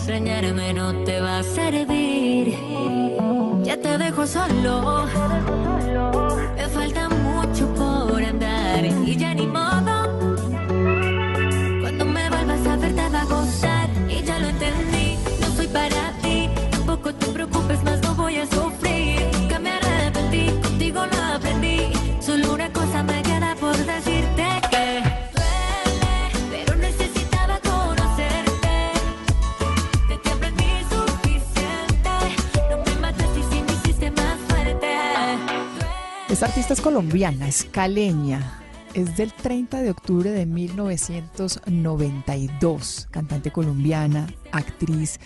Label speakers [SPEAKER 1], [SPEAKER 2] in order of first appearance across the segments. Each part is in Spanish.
[SPEAKER 1] extrañarme no te va a servir. Ya te dejo solo, me falta mucho por andar y ya ni modo. Cuando me vuelvas a ver te va a gustar
[SPEAKER 2] colombiana, es caleña. Es del 30 de octubre de 1992. Cantante colombiana, actriz,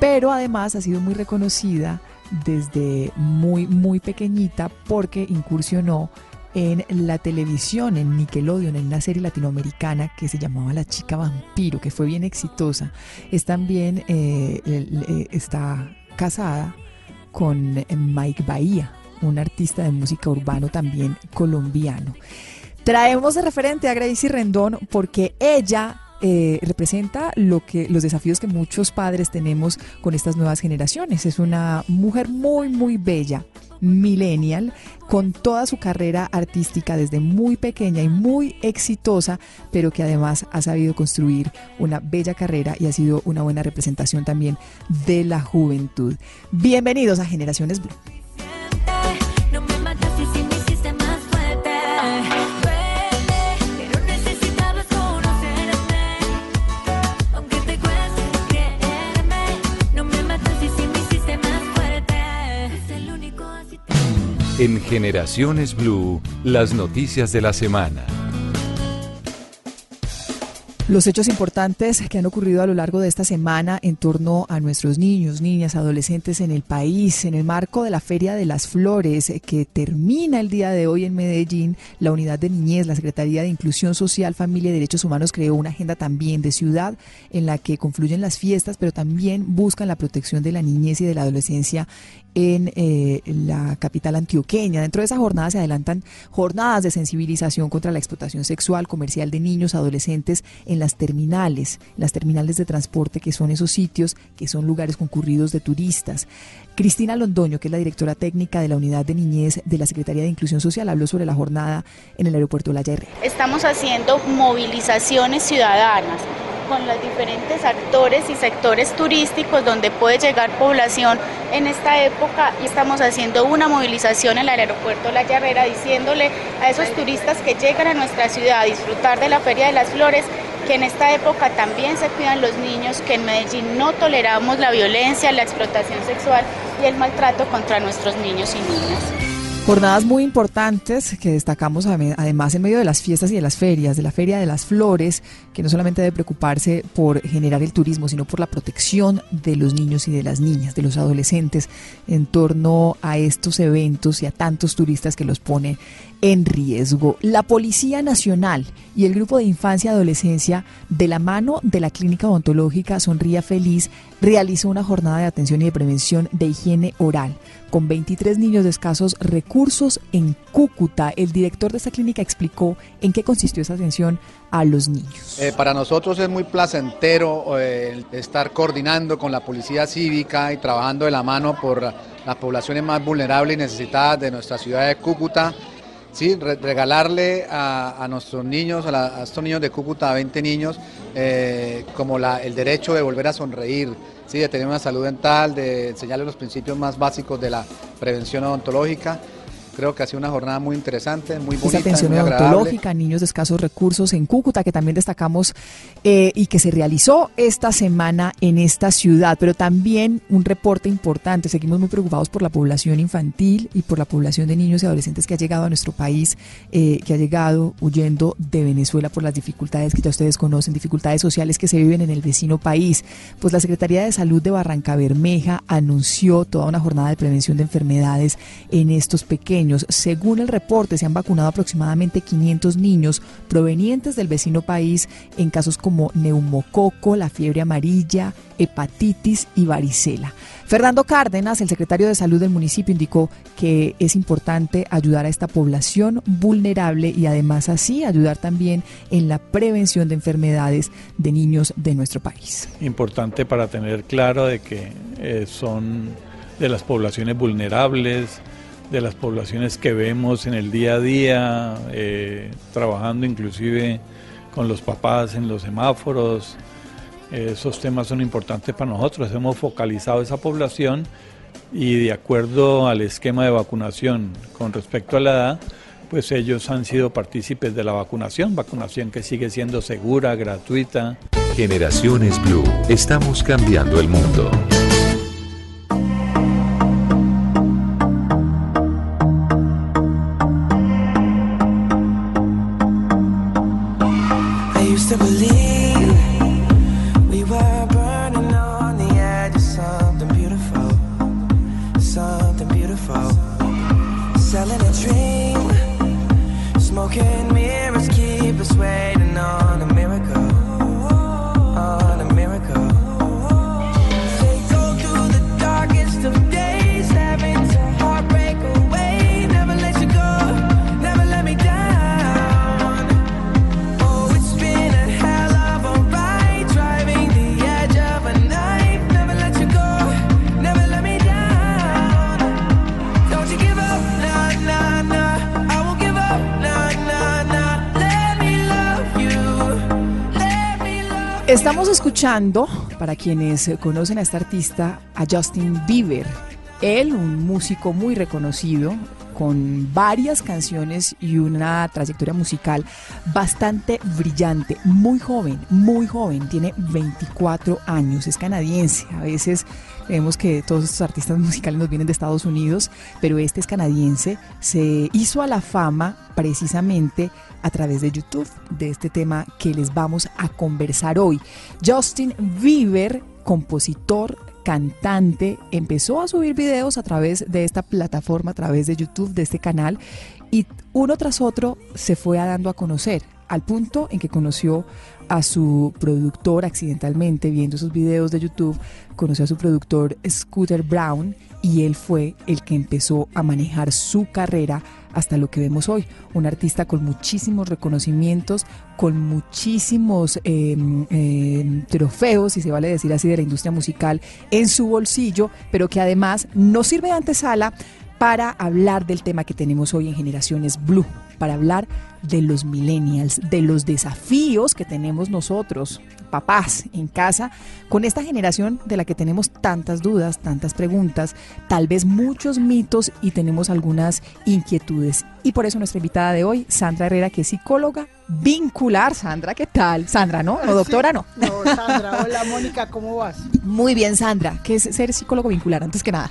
[SPEAKER 2] pero además ha sido muy reconocida desde muy, muy pequeñita porque incursionó en la televisión, en Nickelodeon, en una serie latinoamericana que se llamaba La Chica Vampiro, que fue bien exitosa. Es también, eh, eh, está casada con Mike Bahía, un artista de música urbano también colombiano. Traemos de referente a Gracie Rendón porque ella eh, representa lo que los desafíos que muchos padres tenemos con estas nuevas generaciones. Es una mujer muy muy bella, millennial, con toda su carrera artística desde muy pequeña y muy exitosa, pero que además ha sabido construir una bella carrera y ha sido una buena representación también de la juventud. Bienvenidos a Generaciones Blue.
[SPEAKER 3] En Generaciones Blue, las noticias de la semana.
[SPEAKER 2] Los hechos importantes que han ocurrido a lo largo de esta semana en torno a nuestros niños, niñas, adolescentes en el país, en el marco de la Feria de las Flores, eh, que termina el día de hoy en Medellín, la Unidad de Niñez, la Secretaría de Inclusión Social, Familia y Derechos Humanos creó una agenda también de ciudad en la que confluyen las fiestas, pero también buscan la protección de la niñez y de la adolescencia en eh, la capital antioqueña. Dentro de esa jornada se adelantan jornadas de sensibilización contra la explotación sexual comercial de niños, adolescentes en las terminales, las terminales de transporte que son esos sitios que son lugares concurridos de turistas. Cristina Londoño, que es la directora técnica de la Unidad de Niñez de la Secretaría de Inclusión Social, habló sobre la jornada en el aeropuerto La Herrera.
[SPEAKER 4] Estamos haciendo movilizaciones ciudadanas con los diferentes actores y sectores turísticos donde puede llegar población en esta época y estamos haciendo una movilización en el aeropuerto La Herrera diciéndole a esos turistas que llegan a nuestra ciudad a disfrutar de la Feria de las Flores que en esta época también se cuidan los niños, que en Medellín no toleramos la violencia, la explotación sexual y el maltrato contra nuestros niños y niñas.
[SPEAKER 2] Jornadas muy importantes que destacamos además en medio de las fiestas y de las ferias, de la Feria de las Flores, que no solamente debe preocuparse por generar el turismo, sino por la protección de los niños y de las niñas, de los adolescentes, en torno a estos eventos y a tantos turistas que los pone en riesgo. La Policía Nacional y el Grupo de Infancia y Adolescencia, de la mano de la Clínica Odontológica Sonría Feliz, realizó una jornada de atención y de prevención de higiene oral con 23 niños de escasos recursos en Cúcuta. El director de esta clínica explicó en qué consistió esa atención a los niños.
[SPEAKER 5] Eh, para nosotros es muy placentero eh, estar coordinando con la policía cívica y trabajando de la mano por las poblaciones más vulnerables y necesitadas de nuestra ciudad de Cúcuta. Sí, regalarle a, nuestros niños, a, estos niños de Cúcuta, a 20 niños, eh, como el derecho de volver a sonreír, ¿sí? de tener una salud dental, de enseñarles los principios más básicos de la prevención odontológica Creo que ha sido una jornada muy interesante, muy bonita.
[SPEAKER 2] Esa atención odontológica, niños de escasos recursos en Cúcuta, que también destacamos eh, y que se realizó esta semana en esta ciudad, pero también un reporte importante. Seguimos muy preocupados por la población infantil y por la población de niños y adolescentes que ha llegado a nuestro país, eh, que ha llegado huyendo de Venezuela por las dificultades que ya ustedes conocen, dificultades sociales que se viven en el vecino país. Pues la Secretaría de Salud de Barranca Bermeja anunció toda una jornada de prevención de enfermedades en estos pequeños según el reporte, se han vacunado aproximadamente 500 niños provenientes del vecino país en casos como neumococo, la fiebre amarilla, hepatitis y varicela. Fernando Cárdenas, el secretario de Salud del municipio, indicó que es importante ayudar a esta población vulnerable y además así ayudar también en la prevención de enfermedades de niños de nuestro país.
[SPEAKER 6] Importante para tener claro de que eh, son de las poblaciones vulnerables, de las poblaciones que vemos en el día a día, eh, trabajando inclusive con los papás en los semáforos. esos temas son importantes para nosotros. Hemos focalizado esa población y de acuerdo al esquema de vacunación con respecto a la edad, pues ellos han sido partícipes de la vacunación, vacunación que sigue siendo segura, gratuita.
[SPEAKER 3] Generaciones Blue, estamos cambiando el mundo.
[SPEAKER 2] Para quienes conocen a este artista, a Justin Bieber. Él, un músico muy reconocido, con varias canciones y una trayectoria musical bastante brillante, muy joven, muy joven, tiene 24 años, es canadiense, a veces vemos que todos estos artistas musicales nos vienen de Estados Unidos, pero este es canadiense, se hizo a la fama precisamente a través de YouTube de este tema que les vamos a conversar hoy. Justin Bieber, compositor, cantante, empezó a subir videos a través de esta plataforma, a través de YouTube, de este canal, y uno tras otro se fue dando a conocer, al punto en que conoció a su productor accidentalmente, viendo sus videos de YouTube, conoció a su productor Scooter Brown, y él fue el que empezó a manejar su carrera hasta lo que vemos hoy. Un artista con muchísimos reconocimientos, con muchísimos em, em, trofeos, si se vale decir así, de la industria musical en su bolsillo, pero que además no sirve de antesala para hablar del tema que tenemos hoy en Generaciones Blue, para hablar de los millennials, de los desafíos que tenemos nosotros, papás, en casa, con esta generación de la que tenemos tantas dudas, tantas preguntas, tal vez muchos mitos y tenemos algunas inquietudes. Y por eso nuestra invitada de hoy, Sandra Herrera, que es psicóloga vincular. Sandra, ¿qué tal? Sandra, ¿no? No, doctora, no.
[SPEAKER 7] No, Sandra. Hola, Mónica, ¿cómo vas?
[SPEAKER 2] Muy bien, Sandra. ¿Qué es ser psicólogo vincular, antes que nada?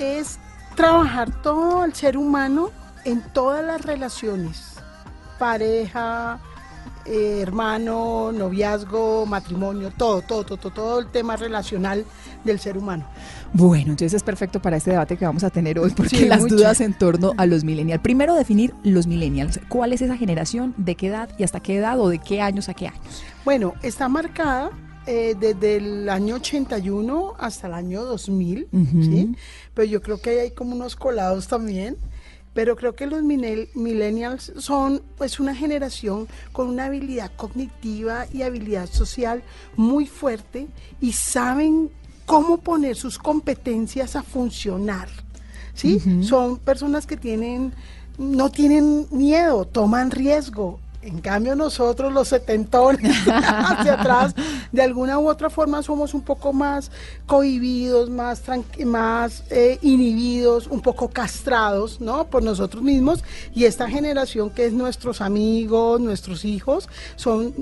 [SPEAKER 7] Es trabajar todo el ser humano en todas las relaciones, pareja, eh, hermano, noviazgo, matrimonio, todo, todo, todo, todo el tema relacional del ser humano.
[SPEAKER 2] Bueno, entonces es perfecto para este debate que vamos a tener hoy, porque las dudas en torno a los millennials. Primero, definir los millennials. ¿Cuál es esa generación? ¿De qué edad y hasta qué edad o de qué años a qué años?
[SPEAKER 7] Bueno, está marcada eh, desde el año 81 hasta el año 2000, ¿sí? Pero yo creo que hay como unos colados también. Pero creo que los millennials son pues una generación con una habilidad cognitiva y habilidad social muy fuerte y saben cómo poner sus competencias a funcionar. ¿Sí? Son personas que tienen no tienen miedo, toman riesgo, en cambio nosotros los setentones hacia atrás, de alguna u otra forma somos un poco más cohibidos, más, más eh, inhibidos, un poco castrados, ¿no? Por nosotros mismos. Y esta generación que es nuestros amigos, nuestros hijos, son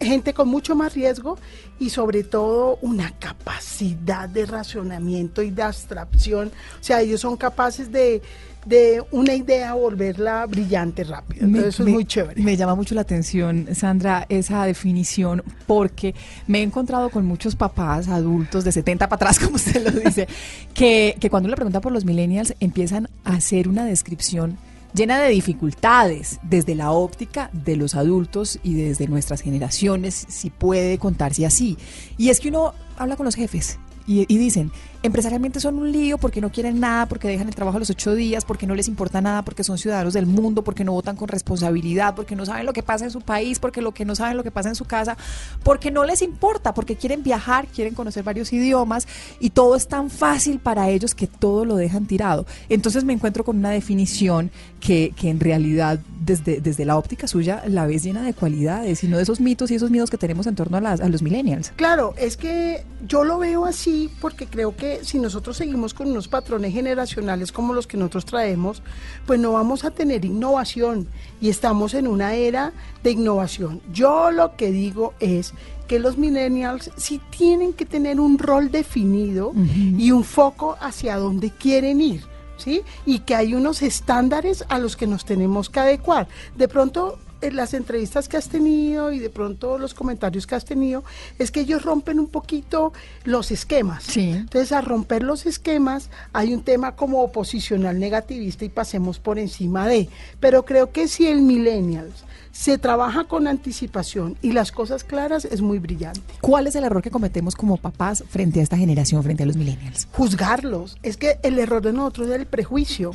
[SPEAKER 7] gente con mucho más riesgo y sobre todo una capacidad de racionamiento y de abstracción. O sea, ellos son capaces de de una idea volverla brillante rápido. Entonces eso es muy chévere.
[SPEAKER 2] Me llama mucho la atención, Sandra, esa definición, porque me he encontrado con muchos papás adultos de 70 para atrás, como usted lo dice, que, que cuando le pregunta por los millennials empiezan a hacer una descripción llena de dificultades desde la óptica de los adultos y desde nuestras generaciones, si puede contarse así. Y es que uno habla con los jefes y, y dicen, empresarialmente son un lío porque no quieren nada, porque dejan el trabajo a los ocho días, porque no les importa nada, porque son ciudadanos del mundo, porque no votan con responsabilidad, porque no saben lo que pasa en su país, porque lo que no saben lo que pasa en su casa, porque no les importa, porque quieren viajar, quieren conocer varios idiomas y todo es tan fácil para ellos que todo lo dejan tirado. Entonces me encuentro con una definición que, que en realidad desde, desde la óptica suya la ves llena de cualidades y no de esos mitos y esos miedos que tenemos en torno a, las, a los millennials.
[SPEAKER 7] Claro, es que yo lo veo así porque creo que si nosotros seguimos con unos patrones generacionales como los que nosotros traemos, pues no vamos a tener innovación y estamos en una era de innovación. Yo lo que digo es que los millennials sí tienen que tener un rol definido y un foco hacia dónde quieren ir. ¿Sí? Y que hay unos estándares a los que nos tenemos que adecuar. De pronto en las entrevistas que has tenido y de pronto los comentarios que has tenido, es que ellos rompen un poquito los esquemas.
[SPEAKER 2] Sí.
[SPEAKER 7] Entonces, al romper los esquemas, hay un tema como oposicional negativista y pasemos por encima de. Pero creo que si el millennials se trabaja con anticipación y las cosas claras, es muy brillante.
[SPEAKER 2] ¿Cuál es el error que cometemos como papás frente a esta generación, frente a los millennials?
[SPEAKER 7] Juzgarlos. Es que el error de nosotros es el prejuicio.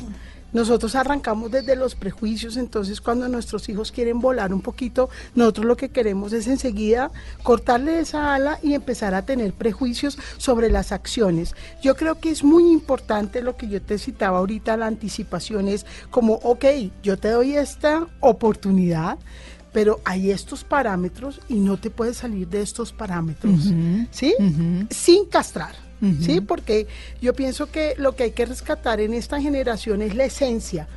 [SPEAKER 7] Nosotros arrancamos desde los prejuicios, entonces cuando nuestros hijos quieren volar un poquito, nosotros lo que queremos es enseguida cortarle esa ala y empezar a tener prejuicios sobre las acciones. Yo creo que es muy importante lo que yo te citaba ahorita, la anticipación es como, ok, yo te doy esta oportunidad, pero hay estos parámetros y no te puedes salir de estos parámetros, ¿sí? Sin castrar. ¿Sí? Porque yo pienso que lo que hay que rescatar en esta generación es la esencia.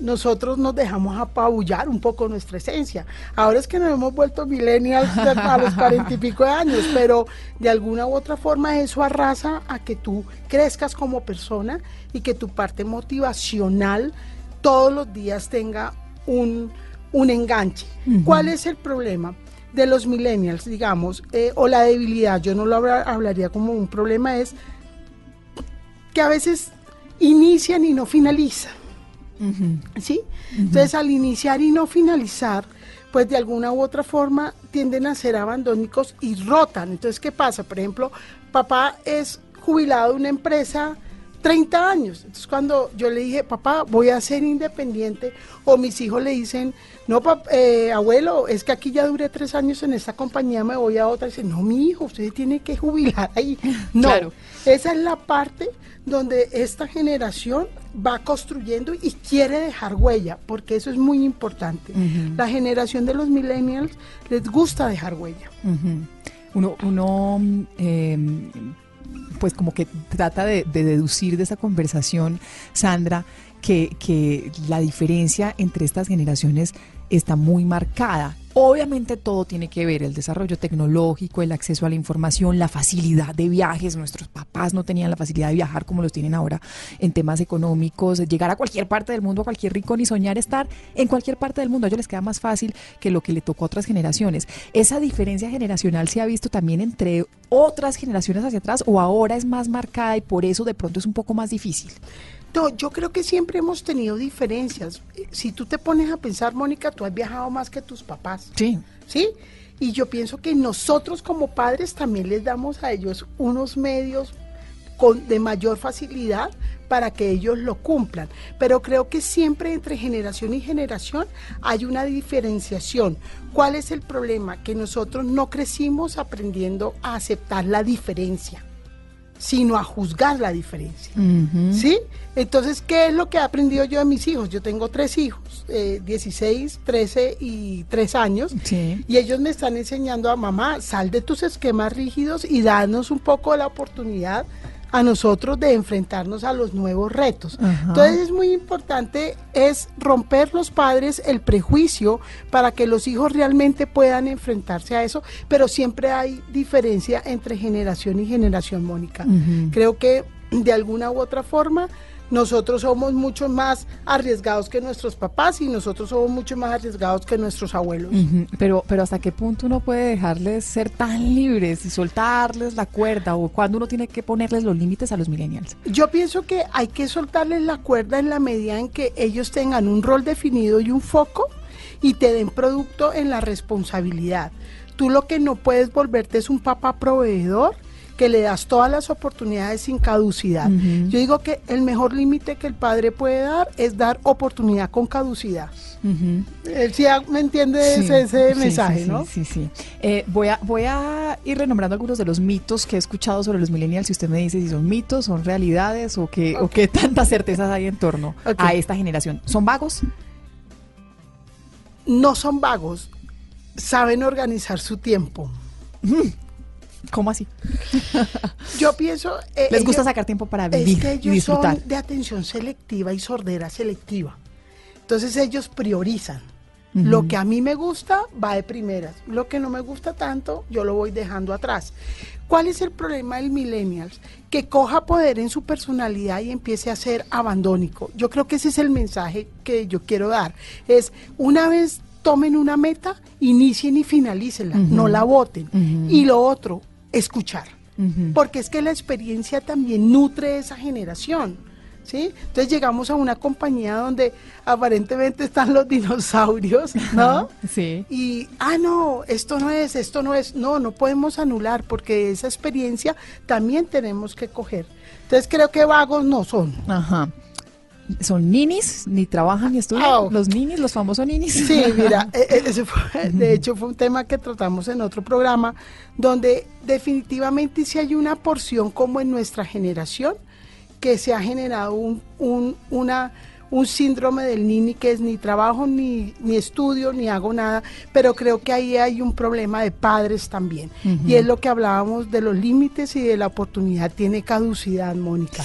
[SPEAKER 7] Nosotros nos dejamos apabullar un poco nuestra esencia. Ahora es que nos hemos vuelto millennials a los cuarenta y pico de años, pero de alguna u otra forma eso arrasa a que tú crezcas como persona y que tu parte motivacional todos los días tenga un, enganche. ¿Cuál es el problema? De los millennials, digamos, eh, o la debilidad, yo no lo hablaría como un problema, es que a veces inician y no finalizan. ¿Sí? Entonces, al iniciar y no finalizar, pues de alguna u otra forma tienden a ser abandónicos y rotan. Entonces, ¿qué pasa? Por ejemplo, papá es jubilado de una empresa 30 años. Entonces, cuando yo le dije, papá, voy a ser independiente, o mis hijos le dicen, no, eh, abuelo, es que aquí ya duré tres años en esta compañía, me voy a otra. Y dice, no, mi hijo, usted tiene que jubilar ahí. No, esa es la parte donde esta generación va construyendo y quiere dejar huella, porque eso es muy importante. La generación de los millennials les gusta dejar huella.
[SPEAKER 2] Uno, uno em, pues como que trata de, deducir de esa conversación, Sandra, que, que la diferencia entre estas generaciones está muy marcada. Obviamente todo tiene que ver, el desarrollo tecnológico, el acceso a la información, la facilidad de viajes. Nuestros papás no tenían la facilidad de viajar como los tienen ahora en temas económicos, llegar a cualquier parte del mundo, a cualquier rincón y soñar estar en cualquier parte del mundo. A ellos les queda más fácil que lo que le tocó a otras generaciones. Esa diferencia generacional se ha visto también entre otras generaciones hacia atrás o ahora es más marcada y por eso de pronto es un poco más difícil.
[SPEAKER 7] No, yo creo que siempre hemos tenido diferencias. Si tú te pones a pensar, Mónica, tú has viajado más que tus papás.
[SPEAKER 2] Sí.
[SPEAKER 7] ¿Sí? Y yo pienso que nosotros como padres también les damos a ellos unos medios con, de mayor facilidad para que ellos lo cumplan. Pero creo que siempre entre generación y generación hay una diferenciación. ¿Cuál es el problema? Que nosotros no crecimos aprendiendo a aceptar la diferencia sino a juzgar la diferencia. ¿Sí? Entonces, ¿qué es lo que he aprendido yo de mis hijos? Yo tengo tres hijos, eh, 16, 13 y 3 años, y ellos me están enseñando a mamá, sal de tus esquemas rígidos y danos un poco la oportunidad a nosotros de enfrentarnos a los nuevos retos. Entonces es muy importante es romper los padres el prejuicio para que los hijos realmente puedan enfrentarse a eso, pero siempre hay diferencia entre generación y generación, Mónica. Creo que de alguna u otra forma nosotros somos mucho más arriesgados que nuestros papás y nosotros somos mucho más arriesgados que nuestros abuelos.
[SPEAKER 2] Pero, pero hasta qué punto uno puede dejarles ser tan libres y soltarles la cuerda o cuando uno tiene que ponerles los límites a los millennials.
[SPEAKER 7] Yo pienso que hay que soltarles la cuerda en la medida en que ellos tengan un rol definido y un foco y te den producto en la responsabilidad. Tú lo que no puedes volverte es un papá proveedor que le das todas las oportunidades sin caducidad. Yo digo que el mejor límite que el padre puede dar es dar oportunidad con caducidad. Él sí me entiende ese, mensaje, ¿no?
[SPEAKER 2] Sí, sí, eh, voy, a, voy a ir renombrando algunos de los mitos que he escuchado sobre los millennials. Si usted me dice si son mitos, son realidades o qué, o qué tantas certezas hay en torno a esta generación. ¿Son vagos?
[SPEAKER 7] No son vagos, saben organizar su tiempo.
[SPEAKER 2] ¿Cómo así?
[SPEAKER 7] Yo pienso...
[SPEAKER 2] Eh, Les gusta sacar tiempo para vivir
[SPEAKER 7] que ellos
[SPEAKER 2] y disfrutar.
[SPEAKER 7] Son de atención selectiva y sordera selectiva. Entonces ellos priorizan. Lo que a mí me gusta va de primeras. Lo que no me gusta tanto, yo lo voy dejando atrás. ¿Cuál es el problema del millennials? Que coja poder en su personalidad y empiece a ser abandónico. Yo creo que ese es el mensaje que yo quiero dar. Es una vez tomen una meta, inicien y finalicen no la voten. Y lo otro, escuchar. Porque es que la experiencia también nutre esa generación. ¿Sí? Entonces llegamos a una compañía donde aparentemente están los dinosaurios, ¿no?
[SPEAKER 2] Sí.
[SPEAKER 7] Y, ah, no, esto no es, esto no es, no, no podemos anular porque esa experiencia también tenemos que coger. Entonces creo que vagos no son.
[SPEAKER 2] Ajá son ninis, ni trabajan ni estudian. Oh. Los ninis, los famosos ninis.
[SPEAKER 7] Sí, mira, e, e, ese fue, de hecho fue un tema que tratamos en otro programa, donde definitivamente si hay una porción como en nuestra generación, que se ha generado un, un, una, un síndrome del nini que es ni trabajo, ni, ni estudio, ni hago nada, pero creo que ahí hay un problema de padres también. Y es lo que hablábamos de los límites y de la oportunidad. Tiene caducidad, Mónica.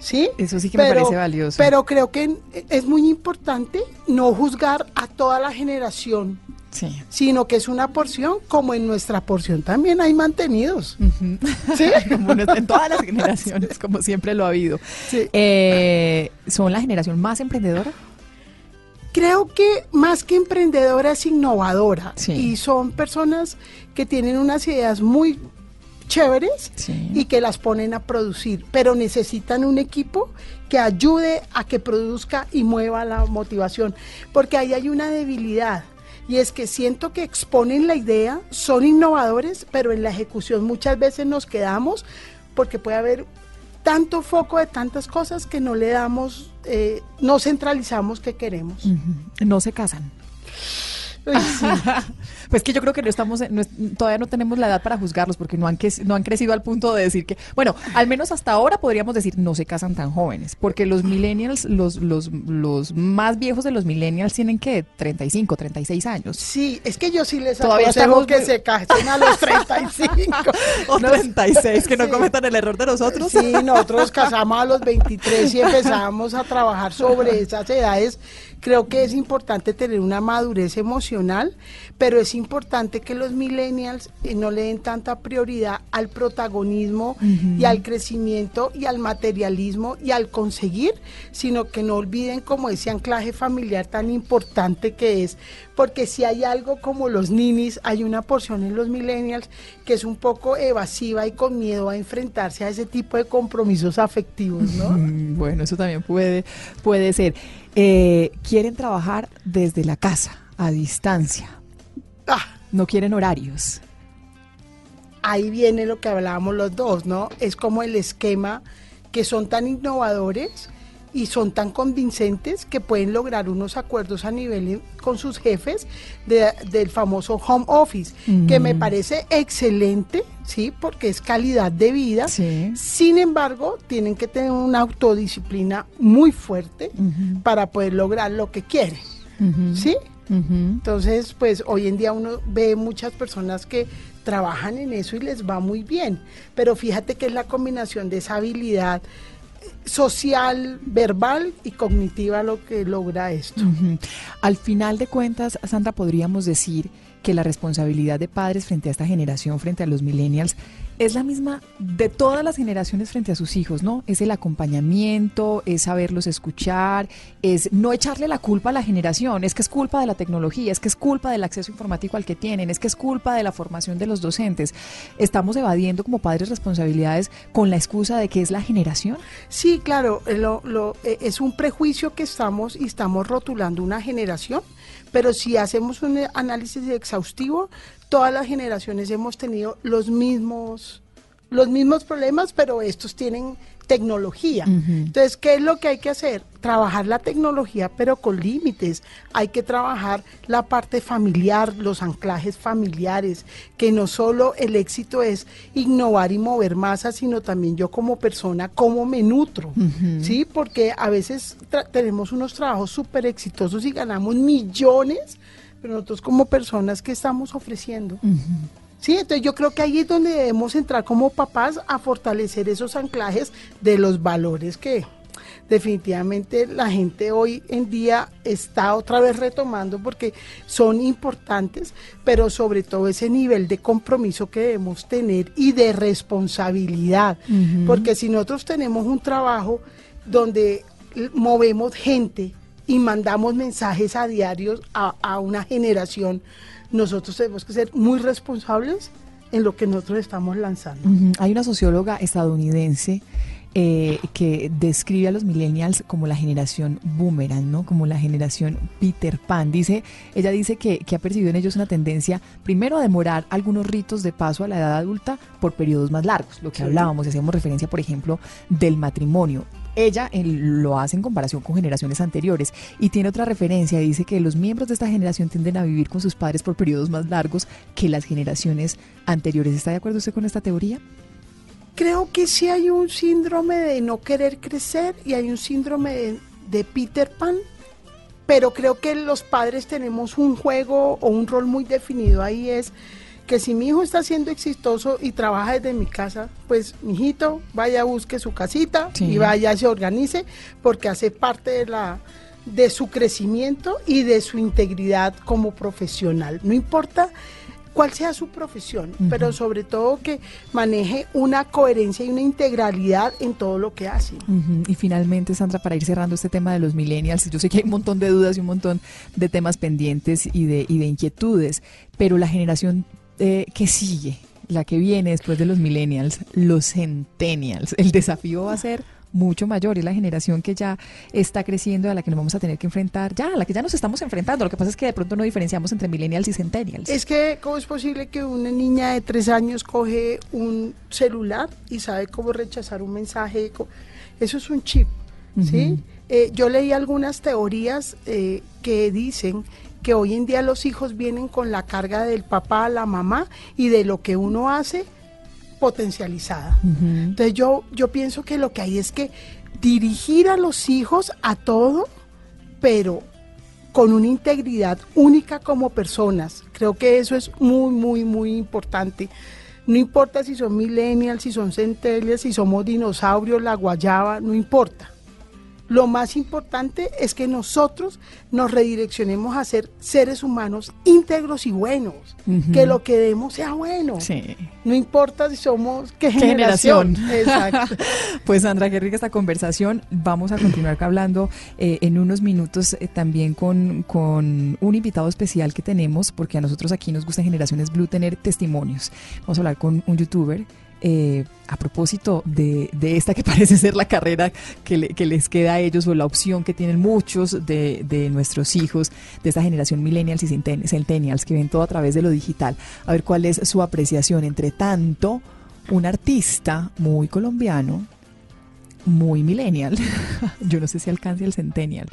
[SPEAKER 7] ¿Sí?
[SPEAKER 2] Eso sí que me parece valioso.
[SPEAKER 7] Pero creo que es muy importante no juzgar a toda la generación. Sino que es una porción, como en nuestra porción también hay mantenidos.
[SPEAKER 2] ¿Sí? en todas las generaciones, como siempre lo ha habido. Eh, ¿Son la generación más emprendedora?
[SPEAKER 7] Creo que más que emprendedora es innovadora. Y son personas que tienen unas ideas muy chéveres y que las ponen a producir, pero necesitan un equipo que ayude a que produzca y mueva la motivación, porque ahí hay una debilidad. Y es que siento que exponen la idea, son innovadores, pero en la ejecución muchas veces nos quedamos porque puede haber tanto foco de tantas cosas que no le damos, eh, no centralizamos que queremos.
[SPEAKER 2] No se casan. pues que yo creo que no estamos, todavía no tenemos la edad para juzgarlos porque no han, no han crecido al punto de decir que, bueno, al menos hasta ahora podríamos decir no se casan tan jóvenes, porque los millennials, los, los, los más viejos de los millennials tienen que 35, 36 años.
[SPEAKER 7] Sí, es que yo sí les todavía aconsejo que se casen a los 35.
[SPEAKER 2] o 36, que no cometan el error de nosotros.
[SPEAKER 7] Sí, nosotros casamos a los 23 y empezamos a trabajar sobre esas edades Creo que es importante tener una madurez emocional, pero es importante que los millennials eh, no le den tanta prioridad al protagonismo y al crecimiento y al materialismo y al conseguir, sino que no olviden como ese anclaje familiar tan importante que es, porque si hay algo como los ninis, hay una porción en los millennials que es un poco evasiva y con miedo a enfrentarse a ese tipo de compromisos afectivos, ¿no?
[SPEAKER 2] Bueno, eso también puede, puede ser. Eh, quieren trabajar desde la casa, a distancia. Ah. No quieren horarios.
[SPEAKER 7] Ahí viene lo que hablábamos los dos, ¿no? Es como el esquema que son tan innovadores y son tan convincentes que pueden lograr unos acuerdos a nivel con sus jefes del famoso home office, que me parece excelente, ¿sí? Porque es calidad de vida. Sin embargo, tienen que tener una autodisciplina muy fuerte para poder lograr lo que quieren, ¿sí? Entonces, pues hoy en día uno ve muchas personas que trabajan en eso y les va muy bien, pero fíjate que es la combinación de esa habilidad social, verbal y cognitiva lo que logra esto.
[SPEAKER 2] Al final de cuentas, Sandra, podríamos decir que la responsabilidad de padres frente a esta generación, frente a los millennials, es la misma de todas las generaciones frente a sus hijos, ¿no? Es el acompañamiento, es saberlos escuchar, es no echarle la culpa a la generación, es que es culpa de la tecnología, es que es culpa del acceso informático al que tienen, es que es culpa de la formación de los docentes. ¿Estamos evadiendo como padres responsabilidades con la excusa de que es la generación?
[SPEAKER 7] Sí, claro, eh, lo, eh, es un prejuicio que estamos y estamos rotulando una generación pero si hacemos un análisis exhaustivo, todas las generaciones hemos tenido los mismos los mismos problemas, pero estos tienen tecnología. Entonces, ¿qué es lo que hay que hacer? Trabajar la tecnología, pero con límites. Hay que trabajar la parte familiar, los anclajes familiares, que no solo el éxito es innovar y mover masas, sino también yo como persona, cómo me nutro, ¿sí? Porque a veces tenemos unos trabajos súper exitosos y ganamos millones, pero nosotros como personas, ¿qué estamos ofreciendo? Sí, entonces yo creo que ahí es donde debemos entrar como papás a fortalecer esos anclajes de los valores que definitivamente la gente hoy en día está otra vez retomando porque son importantes, pero sobre todo ese nivel de compromiso que debemos tener y de responsabilidad, porque si nosotros tenemos un trabajo donde movemos gente y mandamos mensajes a diarios a, a una generación, nosotros tenemos que ser muy responsables en lo que nosotros estamos lanzando.
[SPEAKER 2] Hay una socióloga estadounidense eh, que describe a los millennials como la generación boomerang, ¿no? Como la generación Peter Pan. Dice, ella dice que, que, ha percibido en ellos una tendencia, primero, a demorar algunos ritos de paso a la edad adulta por periodos más largos, lo que hablábamos, hacíamos referencia, por ejemplo, del matrimonio ella lo hace en comparación con generaciones anteriores y tiene otra referencia, dice que los miembros de esta generación tienden a vivir con sus padres por periodos más largos que las generaciones anteriores. ¿Está de acuerdo usted con esta teoría?
[SPEAKER 7] Creo que sí hay un síndrome de no querer crecer y hay un síndrome de, de Peter Pan, pero creo que los padres tenemos un juego o un rol muy definido ahí es que si mi hijo está siendo exitoso y trabaja desde mi casa, pues mi hijito vaya busque su casita y vaya se organice porque hace parte de la de su crecimiento y de su integridad como profesional. No importa cuál sea su profesión, pero sobre todo que maneje una coherencia y una integralidad en todo lo que hace.
[SPEAKER 2] Y finalmente, Sandra, para ir cerrando este tema de los millennials, yo sé que hay un montón de dudas y un montón de temas pendientes y de, y de inquietudes, pero la generación eh, que sigue, la que viene después de los millennials, los centennials. El desafío va a ser mucho mayor, es la generación que ya está creciendo, a la que nos vamos a tener que enfrentar, ya, a la que ya nos estamos enfrentando. Lo que pasa es que de pronto no diferenciamos entre millennials y centennials.
[SPEAKER 7] Es que, ¿cómo es posible que una niña de tres años coge un celular y sabe cómo rechazar un mensaje? Eso es un chip, ¿sí? Eh, yo leí algunas teorías eh, que dicen que hoy en día los hijos vienen con la carga del papá, la mamá y de lo que uno hace potencializada. Entonces yo, yo pienso que lo que hay es que dirigir a los hijos a todo, pero con una integridad única como personas. Creo que eso es muy, muy, muy importante. No importa si son millennials, si son centellas, si somos dinosaurios, la guayaba, no importa. Lo más importante es que nosotros nos redireccionemos a ser seres humanos íntegros y buenos, que lo que demos sea bueno. No importa si somos qué generación.
[SPEAKER 2] Exacto. pues Sandra, qué rica esta conversación. Vamos a continuar hablando eh, en unos minutos eh, también con, con un invitado especial que tenemos, porque a nosotros aquí nos gusta en Generaciones Blue tener testimonios. Vamos a hablar con un youtuber eh, a propósito de, esta que parece ser la carrera que, les queda a ellos o la opción que tienen muchos de, nuestros hijos de esta generación millennials y centennials que ven todo a través de lo digital, a ver cuál es su apreciación. Entre tanto, un artista muy colombiano, muy millennial, yo no sé si alcance el centennial.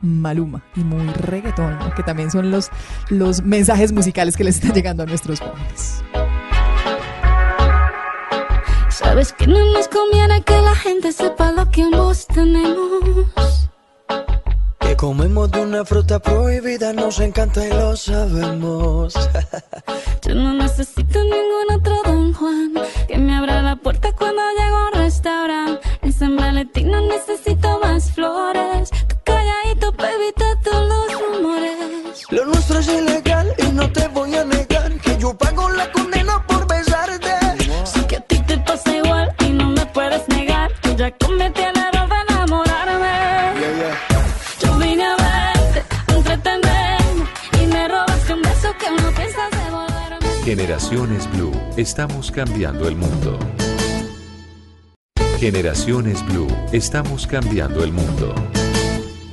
[SPEAKER 2] Maluma y muy reggaetón, que también son los, los mensajes musicales que les están llegando a nuestros jóvenes.
[SPEAKER 1] Sabes que no nos conviene que la gente sepa lo que ambos tenemos.
[SPEAKER 8] Que comemos de una fruta prohibida, nos encanta y lo sabemos.
[SPEAKER 1] Yo no necesito ningún otro Don Juan que me abra la puerta cuando llego a un restaurante. San Valentín no necesito más flores.
[SPEAKER 3] Generaciones Blue, estamos cambiando el mundo. Generaciones Blue, estamos cambiando el mundo.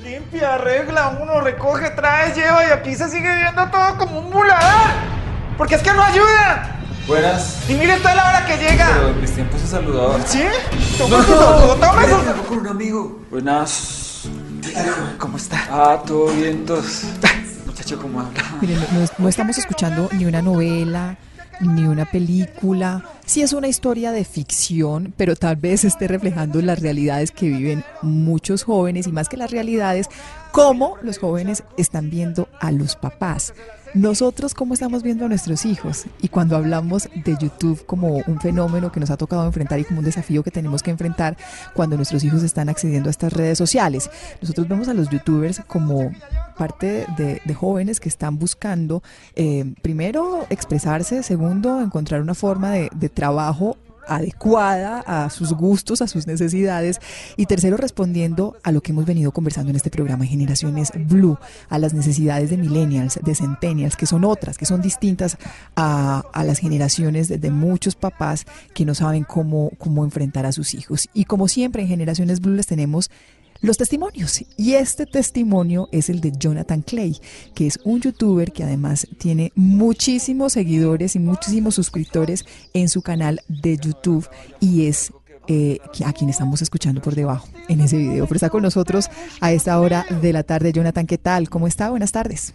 [SPEAKER 9] Limpia, arregla, uno recoge, trae, lleva y aquí se sigue viendo todo como un muladar. Porque es que no ayuda.
[SPEAKER 10] Buenas.
[SPEAKER 9] Y mire toda la hora que llega.
[SPEAKER 10] Pero en mis tiempos se saludaba.
[SPEAKER 9] ¿Sí?
[SPEAKER 10] No,
[SPEAKER 9] Toma eso.
[SPEAKER 10] con un amigo. Buenas.
[SPEAKER 9] ¿Cómo está?
[SPEAKER 10] Ah, todo bien, todos. Muchacho, ¿cómo habla?
[SPEAKER 2] Miren, no, no- no estamos escuchando ni una novela, ni una película. Sí es una historia de ficción, pero tal vez esté reflejando las realidades que viven muchos jóvenes y más que las realidades, cómo los jóvenes están viendo a los papás. Nosotros cómo estamos viendo a nuestros hijos y cuando hablamos de YouTube como un fenómeno que nos ha tocado enfrentar y como un desafío que tenemos que enfrentar cuando nuestros hijos están accediendo a estas redes sociales. Nosotros vemos a los youtubers como parte de, jóvenes que están buscando, eh, primero, expresarse, segundo, encontrar una forma de trabajo adecuada a sus gustos, a sus necesidades y tercero respondiendo a lo que hemos venido conversando en este programa Generaciones Blue, a las necesidades de millennials, de centennials, que son otras, que son distintas a, a las generaciones de, muchos papás que no saben cómo, cómo enfrentar a sus hijos. Y como siempre en Generaciones Blue les tenemos los testimonios. Y este testimonio es el de Jonathan Clay, que es un youtuber que además tiene muchísimos seguidores y muchísimos suscriptores en su canal de YouTube y es eh, a quien estamos escuchando por debajo en ese video. Pero está con nosotros a esta hora de la tarde. Jonathan, ¿qué tal? ¿Cómo está? Buenas tardes.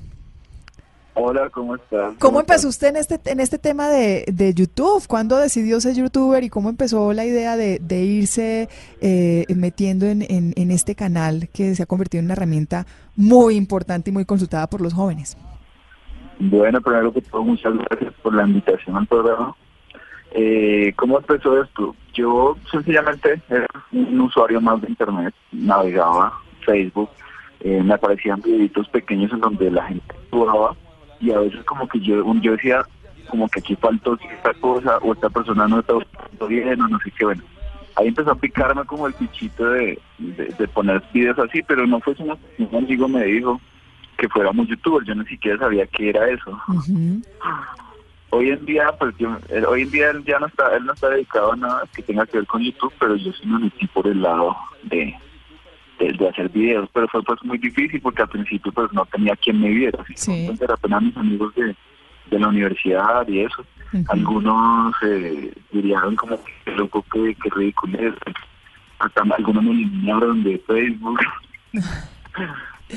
[SPEAKER 11] Hola, ¿cómo estás?
[SPEAKER 2] ¿Cómo empezó usted en este, en este tema de, de YouTube? ¿Cuándo decidió ser youtuber y cómo empezó la idea de, de irse eh, metiendo en, en, en este canal que se ha convertido en una herramienta muy importante y muy consultada por los jóvenes?
[SPEAKER 11] Bueno, primero que todo, muchas gracias por la invitación al programa. Eh, ¿Cómo empezó esto? Yo sencillamente era un usuario más de Internet, navegaba Facebook, eh, me aparecían videitos pequeños en donde la gente jugaba y a veces como que yo, yo decía como que aquí faltó esta cosa o esta persona no está bien o no sé qué, bueno. Ahí empezó a picarme como el pichito de, de, de poner videos así, pero no fue sino que un amigo me dijo que fuéramos youtubers, yo ni siquiera sabía qué era eso. Hoy en día, pues yo, él- hoy en día él ya no está, él no está dedicado a nada que tenga que ver con YouTube, pero yo sí me metí por el lado de, de, de hacer videos, pero fue pues muy difícil porque al principio pues no tenía quien me viera,
[SPEAKER 2] Sí.
[SPEAKER 11] era apenas mis amigos de, de la universidad y eso. Algunos eh, dirían como que loco, que, que ridículo es. Hasta algunos me eliminaron de Facebook.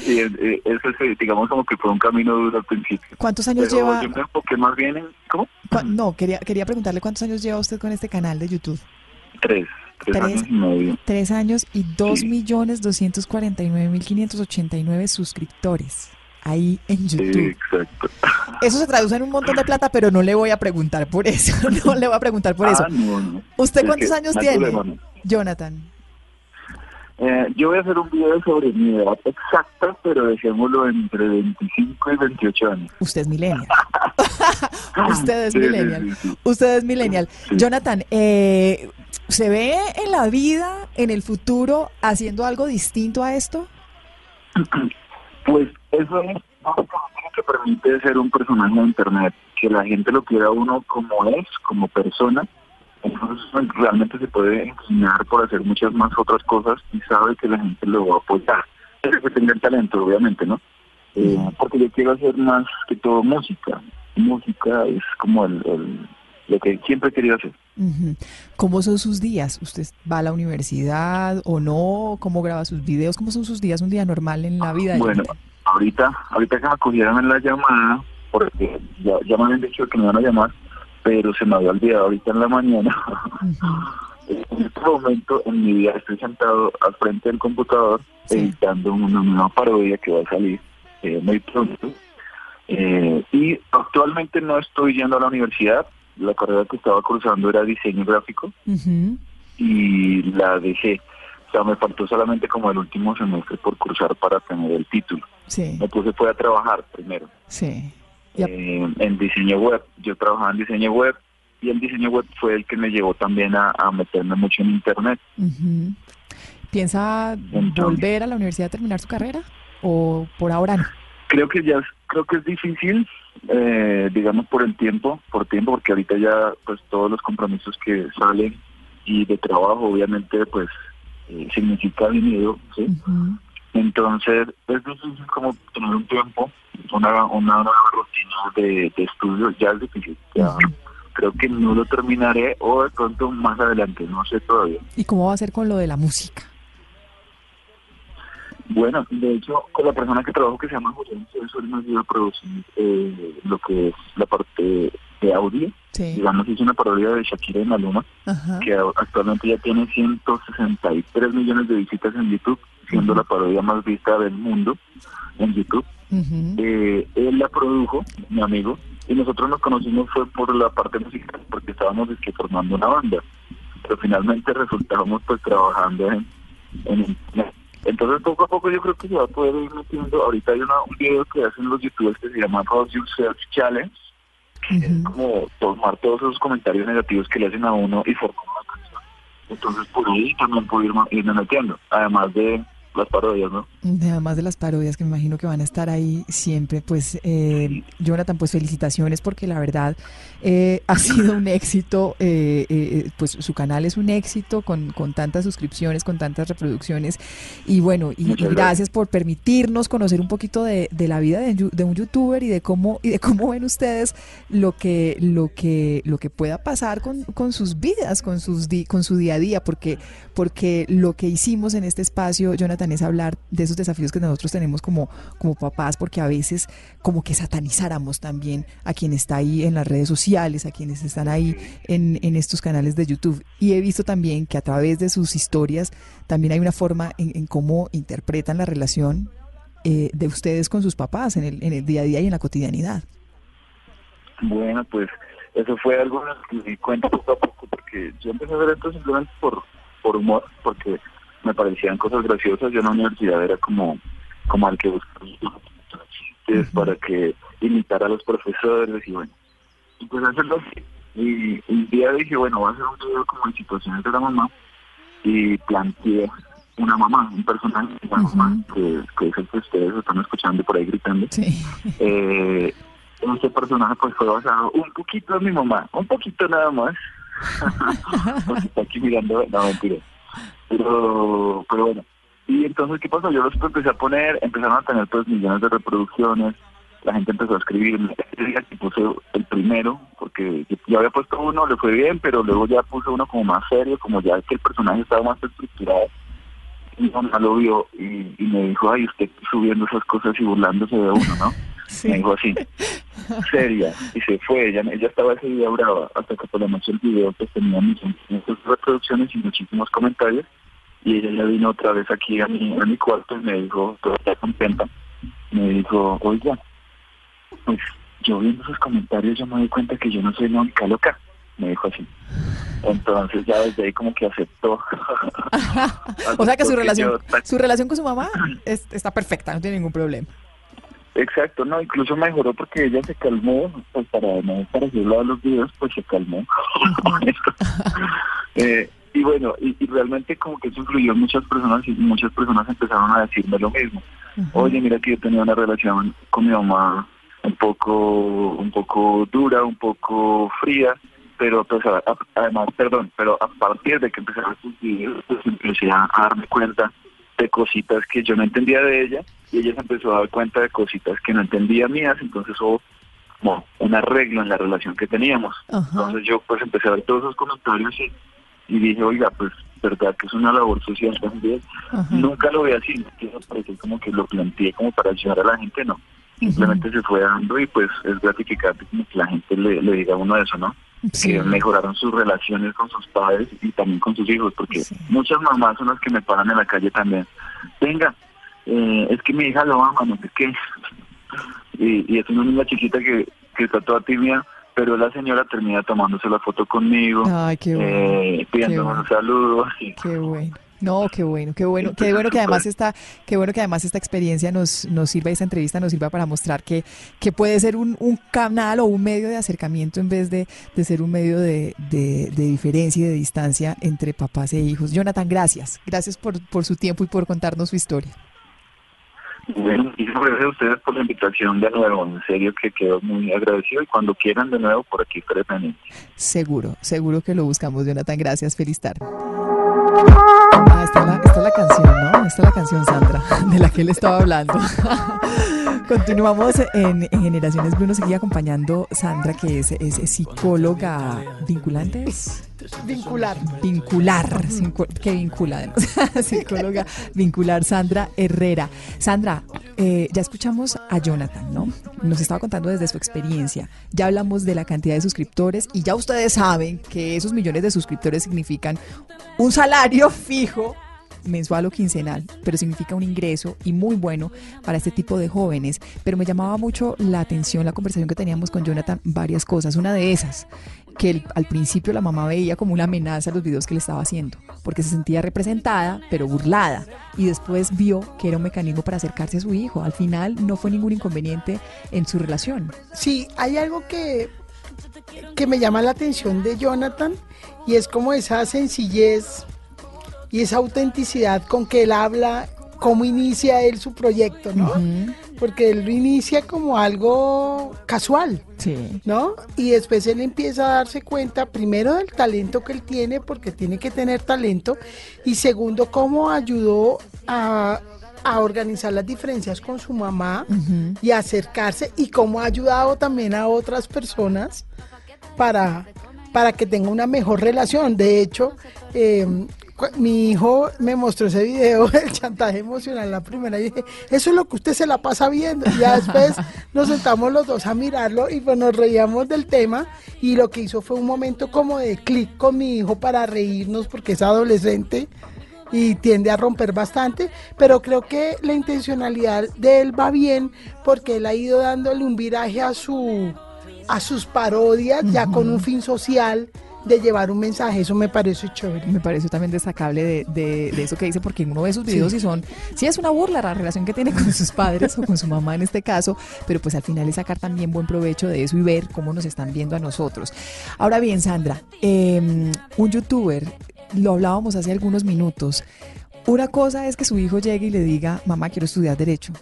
[SPEAKER 11] Y eh, eso es, digamos, como que fue un camino duro al principio.
[SPEAKER 2] ¿Cuántos años
[SPEAKER 11] Pero
[SPEAKER 2] lleva?
[SPEAKER 11] Yo me enfoqué más bien en, ¿cómo?
[SPEAKER 2] No, quería, quería preguntarle cuántos años lleva usted con este canal de YouTube.
[SPEAKER 11] Tres, tres,
[SPEAKER 2] Tres.
[SPEAKER 11] años y medio.
[SPEAKER 2] Tres años y dos millones doscientos cuarenta y nueve mil quinientos ochenta y nueve suscriptores ahí en
[SPEAKER 11] Sí,
[SPEAKER 2] YouTube.
[SPEAKER 11] exacto.
[SPEAKER 2] Eso se traduce en un montón de plata, pero no le voy a preguntar por eso. No le voy a preguntar por eso.
[SPEAKER 11] Ah, no, no.
[SPEAKER 2] ¿Usted
[SPEAKER 11] Es
[SPEAKER 2] cuántos años tiene,
[SPEAKER 11] problema.
[SPEAKER 2] Jonathan?
[SPEAKER 11] Eh, yo voy a hacer un video sobre mi edad exacta, pero dejémoslo entre 25 y 28 años.
[SPEAKER 2] Usted es millennial. Usted es
[SPEAKER 11] Sí, sí,
[SPEAKER 2] millennial.
[SPEAKER 11] sí, sí.
[SPEAKER 2] Usted es millennial. Jonathan, eh, ¿se ve en la vida, en el futuro, haciendo algo distinto a esto?
[SPEAKER 11] Pues eso es lo que permite ser un personaje de Internet, que la gente lo quiera uno como es, como persona. Entonces pues, realmente se puede inclinar por hacer muchas más otras cosas y sabe que la gente lo va a apoyar. Es que tenga el talento, obviamente, ¿no? Eh, porque yo quiero hacer más que todo música. Música es como el, el- lo que siempre he querido hacer.
[SPEAKER 2] ¿Cómo son sus días? ¿Usted va a la universidad o no? ¿Cómo graba sus videos? ¿Cómo son sus días? Un día normal en la vida.
[SPEAKER 11] Bueno, ahorita, ahorita que me cogieron en la llamada, porque ya, ya me habían dicho que me iban a llamar, pero se me había olvidado ahorita en la mañana. en este momento en mi vida estoy sentado al frente del computador editando una nueva parodia que va a salir eh, muy pronto. Eh, y actualmente no estoy yendo a la universidad. La carrera que estaba cursando era diseño gráfico y la dejé. O sea, me faltó solamente como el último semestre por cursar para tener el título.
[SPEAKER 2] Sí,
[SPEAKER 11] Me puse fue a trabajar primero
[SPEAKER 2] sí.
[SPEAKER 11] eh, en diseño web. Yo trabajaba en diseño web y el diseño web fue el que me llevó también a, a meterme mucho en internet.
[SPEAKER 2] Ujú. ¿Piensa volver a la universidad a terminar su carrera? ¿O por ahora no?
[SPEAKER 11] Creo que ya es, creo que es difícil, eh, digamos por el tiempo, por tiempo, porque ahorita ya pues todos los compromisos que salen y de trabajo obviamente pues eh, significa dinero, ¿sí? Entonces es difícil como tener un tiempo, una, una nueva rutina de, de estudio, ya es difícil. Ya creo que no lo terminaré o de pronto más adelante, no sé todavía.
[SPEAKER 2] ¿Y cómo va a ser con lo de la música?
[SPEAKER 11] Bueno, de hecho, con la persona que trabajo que se llama José eso él me ayuda a producir eh, lo que es la parte de audio.
[SPEAKER 2] Sí.
[SPEAKER 11] Digamos, hice una parodia de Shakira y Maluma,
[SPEAKER 2] Ajá.
[SPEAKER 11] que actualmente ya tiene 163 millones de visitas en YouTube, siendo la parodia más vista del mundo en YouTube. Eh, él la produjo, mi amigo, y nosotros nos conocimos fue por la parte musical, porque estábamos es que, formando una banda, pero finalmente resultábamos pues trabajando en, en internet. Entonces poco a poco yo creo que se va a poder ir metiendo, ahorita hay una, un video que hacen los youtubers que se llama House Yourself Challenge, que es como tomar todos esos comentarios negativos que le hacen a uno y formar una canción. Entonces por ahí también puedo irme, irme metiendo, además de las parodias, ¿no?
[SPEAKER 2] De- Además de las parodias que me imagino que van a estar ahí siempre, pues eh, Jonathan, pues felicitaciones porque la verdad eh, ha sido un éxito, eh, eh, pues su canal es un éxito con, con tantas suscripciones, con tantas reproducciones y bueno, y, gracias.
[SPEAKER 12] gracias.
[SPEAKER 2] por permitirnos conocer un poquito de, de la vida de, de un youtuber y de cómo y de cómo ven ustedes lo que lo que lo que pueda pasar con, con sus vidas, con sus di- con su día a día, porque porque lo que hicimos en este espacio, Jonathan, es hablar de esos desafíos que nosotros tenemos como, como papás, porque a veces como que satanizáramos también a quien está ahí en las redes sociales, a quienes están ahí en, en estos canales de YouTube. Y he visto también que a través de sus historias también hay una forma en, en cómo interpretan la relación eh, de ustedes con sus papás en el, en el día a día y en la cotidianidad.
[SPEAKER 11] Bueno, pues eso fue algo que me di cuenta poco a poco, porque yo empecé a hacer esto simplemente por, por humor, porque me parecían cosas graciosas. Yo en la universidad era como, como al que buscaba chistes para que imitar a los profesores y bueno, y pues hacerlo así. Y un día dije, bueno, voy a hacer un video como en situaciones de la mamá y planteé una mamá, un personaje la mamá, que, que es el que ustedes están escuchando por ahí gritando. Eh, ese personaje pues fue basado un poquito en mi mamá, un poquito nada más. Porque está aquí mirando, no mentira. Pero, pero bueno. Y entonces, ¿qué pasó? Yo los empecé a poner, empezaron a tener pues millones de reproducciones, la gente empezó a escribirme. Ese día que puse el primero, porque yo- había puesto uno, le fue bien, pero luego ya puse uno como más serio, como ya que el personaje estaba más estructurado. mi mamá lo vio y, y me dijo, ay, usted subiendo esas cosas y burlándose de uno, ¿no? Me dijo así, seria, y se fue. Ella, ella estaba ese día brava, hasta que por la noche el video pues tenía muchas reproducciones y muchísimos comentarios. Y ella ya vino otra vez aquí a mi, a mi cuarto y me dijo, toda contenta, me dijo, oiga, pues yo viendo esos comentarios yo me doy cuenta que yo no soy la única loca. Me dijo así. Entonces ya desde ahí como que aceptó.
[SPEAKER 2] o sea que su relación, su relación con su mamá es- está perfecta, no tiene ningún problema.
[SPEAKER 11] Exacto, no, incluso mejoró porque ella se calmó, pues para no parecerlo a los videos, pues se calmó. Eh, y bueno, y, y realmente como que eso influyó en muchas personas y muchas personas empezaron a decirme lo mismo. Oye, mira que yo tenía una relación con mi mamá un poco, un poco dura, un poco fría, pero pues a- a- además, perdón, pero a partir de que empezaron sus videos, pues empecé a, a darme cuenta de cositas que yo no entendía de ella y ella se empezó a dar cuenta de cositas que no entendía mías, entonces hubo como un arreglo en la relación que teníamos. Entonces yo pues empecé a ver todos esos comentarios y, y dije, oiga, pues verdad que es una labor social también. Nunca lo vi así, no como que lo planteé como para ayudar a la gente, no. Simplemente se fue dando y pues es gratificante como que la gente le, le diga a uno eso, ¿no?
[SPEAKER 2] Sí.
[SPEAKER 11] Que mejoraron sus relaciones con sus padres y también con sus hijos, porque muchas mamás son las que me paran en la calle también. Venga, eh, es que mi hija lo ama, no sé qué. Y, y es una niña chiquita que, que está toda tímida, pero la señora termina tomándose la foto conmigo,
[SPEAKER 2] Ay, qué bueno,
[SPEAKER 11] eh, pidiéndome un saludo.
[SPEAKER 2] Qué bueno. No, qué bueno, qué bueno, qué bueno que además esta, qué bueno que además esta experiencia nos, nos sirva, esta entrevista nos sirva para mostrar que, que puede ser un, un canal o un medio de acercamiento en vez de, de ser un medio de, de, de diferencia y de distancia entre papás e hijos. Jonathan, gracias. Gracias por, por su tiempo y por contarnos su historia.
[SPEAKER 11] Bueno, y gracias a ustedes por la invitación de nuevo, en serio que quedo muy agradecido y cuando quieran de nuevo por aquí pendiente.
[SPEAKER 2] Seguro, seguro que lo buscamos, Jonathan. Gracias, feliz tarde. Ah, esta es la, esta es la canción, ¿no? Esta es la canción, Sandra, de la que él estaba hablando. Continuamos en, en Generaciones Blue. Nos acompañando Sandra, que es, es psicóloga vinculante.
[SPEAKER 7] Vincular.
[SPEAKER 2] Vincular, que vincula psicóloga vincular Sandra Herrera. Sandra, eh, ya escuchamos a Jonathan, ¿no? Nos estaba contando desde su experiencia. Ya hablamos de la cantidad de suscriptores y ya ustedes saben que esos millones de suscriptores significan un salario fijo mensual o quincenal, pero significa un ingreso y muy bueno para este tipo de jóvenes. Pero me llamaba mucho la atención la conversación que teníamos con Jonathan, varias cosas. Una de esas, que al principio la mamá veía como una amenaza los videos que le estaba haciendo, porque se sentía representada, pero burlada. Y después vio que era un mecanismo para acercarse a su hijo. Al final no fue ningún inconveniente en su relación.
[SPEAKER 7] Sí, hay algo que, que me llama la atención de Jonathan y es como esa sencillez y esa autenticidad con que él habla, cómo inicia él su proyecto, ¿no? Porque él lo inicia como algo casual,
[SPEAKER 2] Sí.
[SPEAKER 7] ¿no? Y después él empieza a darse cuenta, primero, del talento que él tiene, porque tiene que tener talento, y segundo, cómo ayudó a, a organizar las diferencias con su mamá y a acercarse, y cómo ha ayudado también a otras personas para, para que tenga una mejor relación. De hecho, eh, mi hijo me mostró ese video del chantaje emocional la primera y dije, eso es lo que usted se la pasa viendo. Y ya después nos sentamos los dos a mirarlo y pues nos reíamos del tema y lo que hizo fue un momento como de clic con mi hijo para reírnos porque es adolescente y tiende a romper bastante, pero creo que la intencionalidad de él va bien porque él ha ido dándole un viraje a su a sus parodias ya con un fin social de llevar un mensaje, eso me parece chévere.
[SPEAKER 2] Me pareció también destacable de, de- de eso que dice, porque uno ve sus videos
[SPEAKER 7] Sí.
[SPEAKER 2] y son, sí es una burla la relación que tiene con sus padres o con su mamá en este caso, pero pues al final es sacar también buen provecho de eso y ver cómo nos están viendo a nosotros. Ahora bien, Sandra, eh, un youtuber, lo hablábamos hace algunos minutos, una cosa es que su hijo llegue y le diga, mamá, quiero estudiar derecho.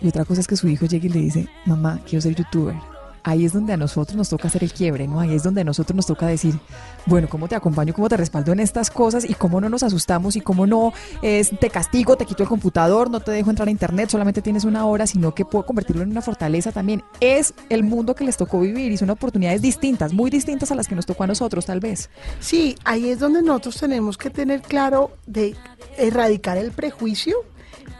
[SPEAKER 2] Y otra cosa es que su hijo llegue y le dice, mamá, quiero ser youtuber. Ahí es donde a nosotros nos toca hacer el quiebre, ¿no? Ahí es donde a nosotros nos toca decir, bueno, ¿cómo te acompaño, cómo te respaldo en estas cosas y cómo no nos asustamos y cómo no es te castigo, te quito el computador, no te dejo entrar a internet, solamente tienes una hora, sino que puedo convertirlo en una fortaleza también. Es el mundo que les tocó vivir y son oportunidades distintas, muy distintas a las que nos tocó a nosotros, tal vez.
[SPEAKER 7] Sí, ahí es donde nosotros tenemos que tener claro de erradicar el prejuicio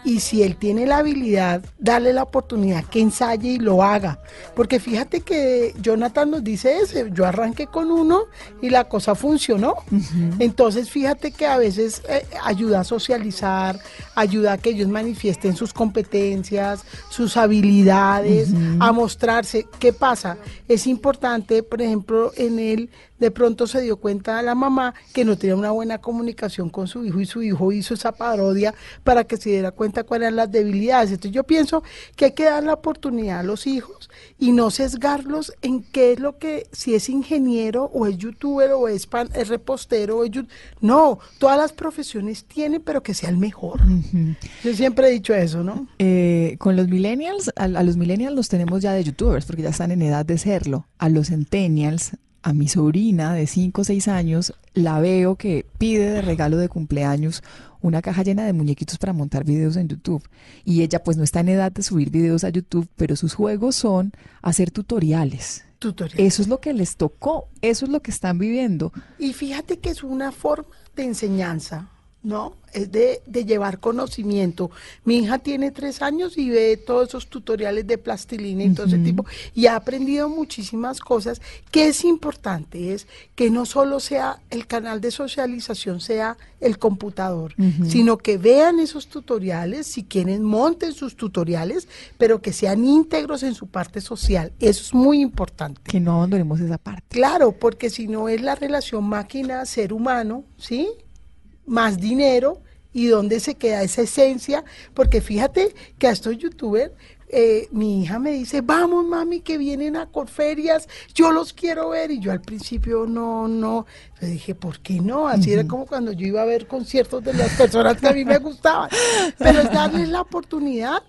[SPEAKER 7] y si él tiene la habilidad, darle la oportunidad que ensaye y lo haga. Porque fíjate que Jonathan nos dice eso, yo arranqué con uno y la cosa funcionó. Entonces fíjate que a veces eh, ayuda a socializar, ayuda a que ellos manifiesten sus competencias, sus habilidades, a mostrarse. ¿Qué pasa? Es importante, por ejemplo, en él de pronto se dio cuenta la mamá que no tenía una buena comunicación con su hijo y su hijo hizo esa parodia para que se diera cuenta cuáles eran las debilidades. Entonces yo pienso que hay que dar la oportunidad a los hijos y no sesgarlos en qué es lo que, si es ingeniero o es youtuber o es, pan, es repostero o es No, todas las profesiones tienen, pero que sea el mejor. Yo siempre he dicho eso, ¿no?
[SPEAKER 2] Eh, con los millennials, a, a los millennials los tenemos ya de youtubers porque ya están en edad de serlo. A los centennials a mi sobrina de 5 o 6 años la veo que pide de regalo de cumpleaños una caja llena de muñequitos para montar videos en YouTube. Y ella pues no está en edad de subir videos a YouTube, pero sus juegos son hacer tutoriales.
[SPEAKER 7] Tutoriales.
[SPEAKER 2] Eso es lo que les tocó, eso es lo que están viviendo.
[SPEAKER 7] Y fíjate que es una forma de enseñanza. ¿No? Es de, llevar conocimiento. Mi hija tiene tres años y ve todos esos tutoriales de plastilina y todo ese tipo, y ha aprendido muchísimas cosas. que es importante? Es que no solo sea el canal de socialización, sea el computador, sino que vean esos tutoriales, si quieren, monten sus tutoriales, pero que sean íntegros en su parte social. Eso es muy importante.
[SPEAKER 2] Que no abandonemos esa parte.
[SPEAKER 7] Claro, porque si no es la relación máquina-ser humano, ¿sí? Más dinero y dónde se queda esa esencia, porque fíjate que a estos youtubers, eh, mi hija me dice, vamos mami, que vienen a Corferias, yo los quiero ver, y yo al principio no, no, le dije, ¿por qué no? Así era como cuando yo iba a ver conciertos de las personas que a mí me gustaban, pero es darles la oportunidad,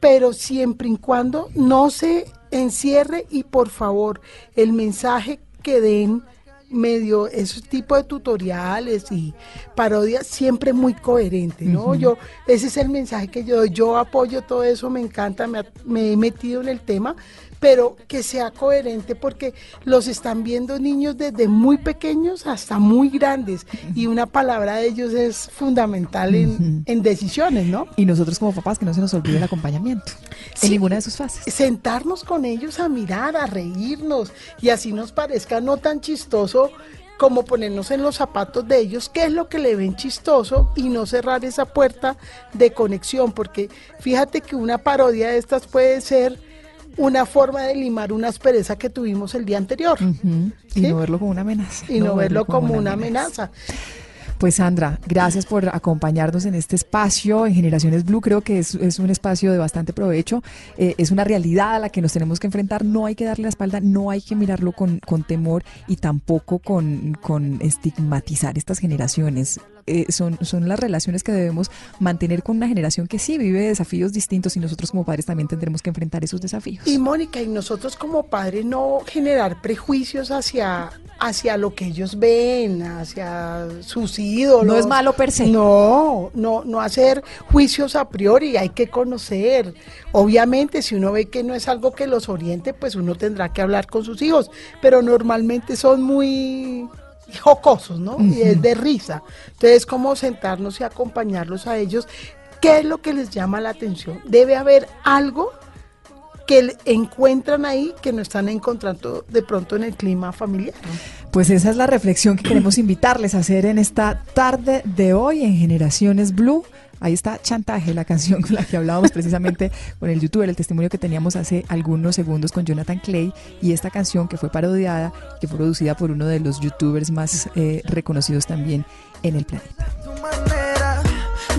[SPEAKER 7] pero siempre y cuando no se encierre y por favor, el mensaje que den medio ese tipo de tutoriales y parodias siempre muy coherente, ¿no? Yo ese es el mensaje que yo doy. Yo apoyo todo eso, me encanta, me, me, he metido en el tema, pero que sea coherente porque los están viendo niños desde muy pequeños hasta muy grandes y una palabra de ellos es fundamental en, decisiones, ¿no?
[SPEAKER 2] Y nosotros como papás que no se nos olvide el acompañamiento en ninguna de sus fases.
[SPEAKER 7] Sentarnos con ellos a mirar, a reírnos y así nos parezca no tan chistoso como ponernos en los zapatos de ellos, qué es lo que le ven chistoso y no cerrar esa puerta de conexión, porque fíjate que una parodia de estas puede ser una forma de limar una aspereza que tuvimos el día anterior.
[SPEAKER 2] Y no verlo como una amenaza.
[SPEAKER 7] Y no, verlo, como, una amenaza.
[SPEAKER 2] Pues Sandra, gracias por acompañarnos en este espacio en Generaciones Blue. Creo que es, un espacio de bastante provecho. Eh, es una realidad a la que nos tenemos que enfrentar. No hay que darle la espalda, no hay que mirarlo con, con temor y tampoco con, con estigmatizar estas generaciones. Eh, son, son las relaciones que debemos mantener con una generación que sí vive desafíos distintos y nosotros como padres también tendremos que enfrentar esos desafíos.
[SPEAKER 7] Y Mónica, y nosotros como padres no generar prejuicios hacia, hacia lo que ellos ven, hacia sus ídolos.
[SPEAKER 2] No es malo per se.
[SPEAKER 7] No, no, no hacer juicios a priori, hay que conocer. Obviamente, si uno ve que no es algo que los oriente, pues uno tendrá que hablar con sus hijos, pero normalmente son muy jocosos, ¿no? Y es de risa. Entonces, como sentarnos y acompañarlos a ellos. ¿Qué es lo que les llama la atención? Debe haber algo que encuentran ahí que no están encontrando de pronto en el clima familiar.
[SPEAKER 2] Pues esa es la reflexión que queremos invitarles a hacer en esta tarde de hoy en Generaciones Blue. Ahí está Chantaje, la canción con la que hablábamos precisamente con el youtuber, el testimonio que teníamos hace algunos segundos con Jonathan Clay y esta canción que fue parodiada, que fue producida por uno de los youtubers más eh, reconocidos también en el planeta.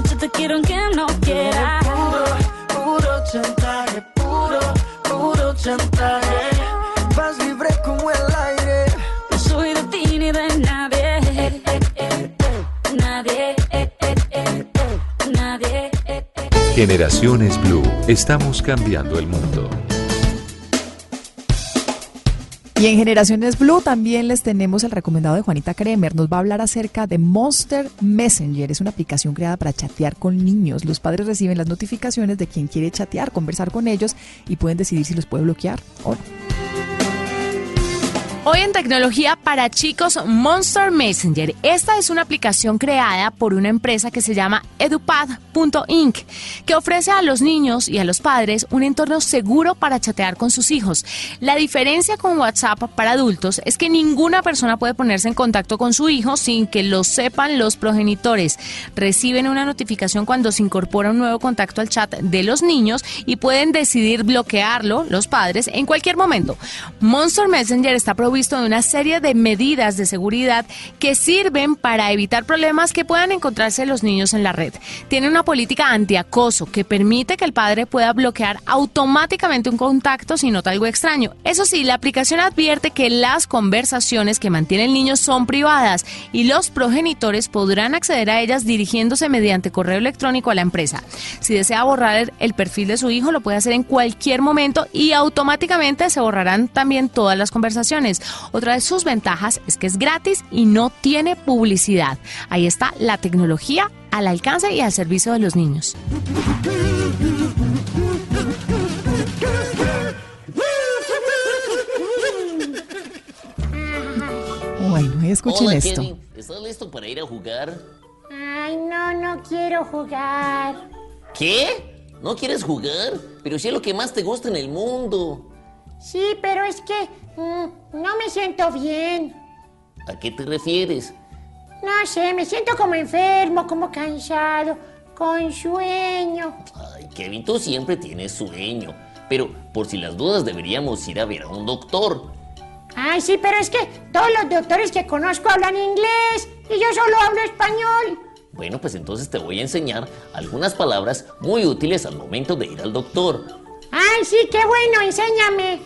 [SPEAKER 1] Yo te quiero aunque no quiera. Puro, puro chantaje, puro, puro chantaje.
[SPEAKER 3] Generaciones Blue, estamos cambiando el mundo.
[SPEAKER 2] Y en Generaciones Blue también les tenemos el recomendado de Juanita Kremer. Nos va a hablar acerca de Monster Messenger. Es una aplicación creada para chatear con niños. Los padres reciben las notificaciones de quien quiere chatear, conversar con ellos y pueden decidir si los puede bloquear o no.
[SPEAKER 12] Hoy en tecnología para chicos Monster Messenger. Esta es una aplicación creada por una empresa que se llama edupad.inc, que ofrece a los niños y a los padres un entorno seguro para chatear con sus hijos. La diferencia con WhatsApp para adultos es que ninguna persona puede ponerse en contacto con su hijo sin que lo sepan los progenitores. Reciben una notificación cuando se incorpora un nuevo contacto al chat de los niños y pueden decidir bloquearlo los padres en cualquier momento. Monster Messenger está visto de una serie de medidas de seguridad que sirven para evitar problemas que puedan encontrarse los niños en la red. Tiene una política antiacoso que permite que el padre pueda bloquear automáticamente un contacto si nota algo extraño. Eso sí, la aplicación advierte que las conversaciones que mantiene el niño son privadas y los progenitores podrán acceder a ellas dirigiéndose mediante correo electrónico a la empresa. Si desea borrar el perfil de su hijo, lo puede hacer en cualquier momento y automáticamente se borrarán también todas las conversaciones. Otra de sus ventajas es que es gratis y no tiene publicidad. Ahí está la tecnología al alcance y al servicio de los niños.
[SPEAKER 2] Bueno, escuchen
[SPEAKER 13] Hola,
[SPEAKER 2] esto.
[SPEAKER 13] ¿Estás listo para ir a jugar?
[SPEAKER 14] Ay, no, no quiero jugar.
[SPEAKER 13] ¿Qué? ¿No quieres jugar? Pero si es lo que más te gusta en el mundo.
[SPEAKER 14] Sí, pero es que mm, no me siento bien.
[SPEAKER 13] ¿A qué te refieres?
[SPEAKER 14] No sé, me siento como enfermo, como cansado, con sueño.
[SPEAKER 13] Ay, Kevin, tú siempre tienes sueño. Pero por si las dudas deberíamos ir a ver a un doctor.
[SPEAKER 14] Ay, sí, pero es que todos los doctores que conozco hablan inglés y yo solo hablo español.
[SPEAKER 13] Bueno, pues entonces te voy a enseñar algunas palabras muy útiles al momento de ir al doctor.
[SPEAKER 14] Ay, sí, qué bueno, enséñame.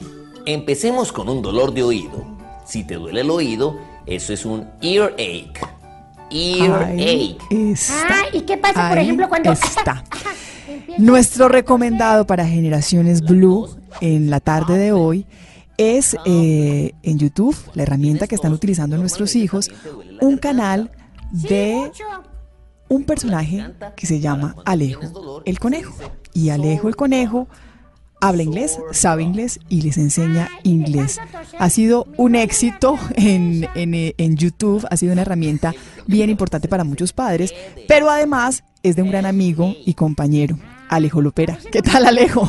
[SPEAKER 13] Empecemos con un dolor de oído. Si te duele el oído, eso es un earache. Earache.
[SPEAKER 14] Ah, ¿y qué pasa, por ejemplo, cuando...
[SPEAKER 2] está. Nuestro recomendado para Generaciones Blue en la tarde de hoy es eh, en YouTube, la herramienta que están utilizando nuestros hijos, un canal de un personaje que se llama Alejo el Conejo. Y Alejo el Conejo habla inglés, sabe inglés y les enseña inglés. Ha sido un éxito en, en, en YouTube, ha sido una herramienta bien importante para muchos padres, pero además es de un gran amigo y compañero, Alejo Lopera. ¿Qué tal, Alejo?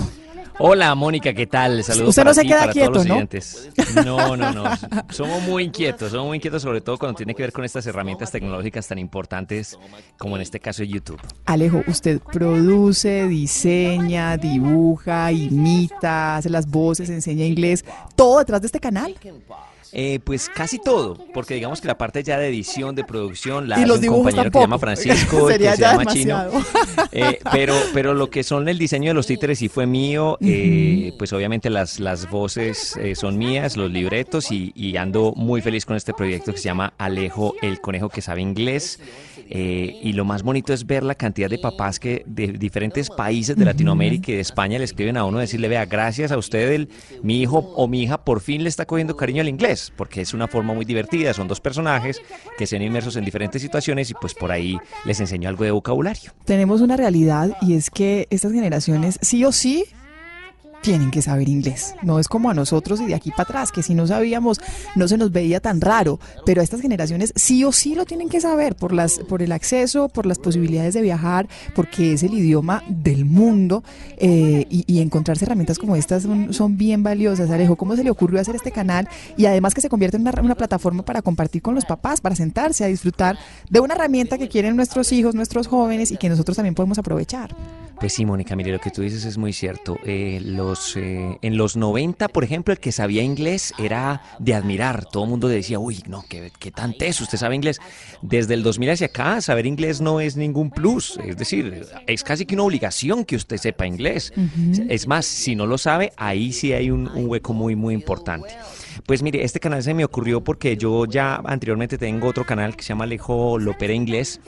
[SPEAKER 15] Hola, Mónica, ¿qué tal? Saludos
[SPEAKER 2] Usted no
[SPEAKER 15] para
[SPEAKER 2] se
[SPEAKER 15] ti,
[SPEAKER 2] queda
[SPEAKER 15] para
[SPEAKER 2] quieto,
[SPEAKER 15] todos los
[SPEAKER 2] ¿no?
[SPEAKER 15] oyentes. No, no, no. Somos muy inquietos, somos muy inquietos sobre todo cuando tiene que ver con estas herramientas tecnológicas tan importantes como en este caso YouTube.
[SPEAKER 2] Alejo, usted produce, diseña, dibuja, imita, hace las voces, enseña inglés, todo detrás de este canal.
[SPEAKER 15] Eh, pues casi todo, porque digamos que la parte ya de edición, de producción, la
[SPEAKER 2] Y
[SPEAKER 15] hace
[SPEAKER 2] los
[SPEAKER 15] un compañero que se llama Francisco, el que se llama Chino.
[SPEAKER 2] demasiado.
[SPEAKER 15] Eh, pero, pero lo que son el diseño de los títeres sí fue mío, eh, pues obviamente las, las voces eh, son mías, los libretos y, y ando muy feliz con este proyecto que se llama Alejo el Conejo que sabe inglés. Eh, y lo más bonito es ver la cantidad de papás que de diferentes países de Latinoamérica y de España le escriben a uno decirle, vea, gracias a usted, el, mi hijo o mi hija por fin le está cogiendo cariño al inglés, porque es una forma muy divertida, son dos personajes que se ven inmersos en diferentes situaciones y pues por ahí les enseño algo de vocabulario.
[SPEAKER 2] Tenemos una realidad y es que estas generaciones sí o sí tienen que saber inglés. No es como a nosotros y de aquí para atrás, que si no sabíamos no se nos veía tan raro, pero a estas generaciones sí o sí lo tienen que saber por las por el acceso, por las posibilidades de viajar, porque es el idioma del mundo eh, y, encontrarse herramientas como estas son, bien valiosas. Alejo, ¿cómo se le ocurrió hacer este canal y además que se convierte en una plataforma para compartir con los papás, para sentarse a disfrutar de una herramienta que quieren nuestros hijos, nuestros jóvenes y que nosotros también podemos aprovechar?
[SPEAKER 15] Pues sí, Mónica, mire, lo que tú dices es muy cierto. Eh, los, eh, en los 90, por ejemplo, el que sabía inglés era de admirar. Todo el mundo decía, uy, no, qué, qué tan teso, usted sabe inglés. Desde el 2000 hacia acá, saber inglés no es ningún plus. Es decir, es casi que una obligación que usted sepa inglés. Es más, si no lo sabe, ahí sí hay un, un hueco muy, muy importante. Pues mire, este canal se me ocurrió porque yo ya anteriormente tengo otro canal que se llama Alejo Lopera Inglés.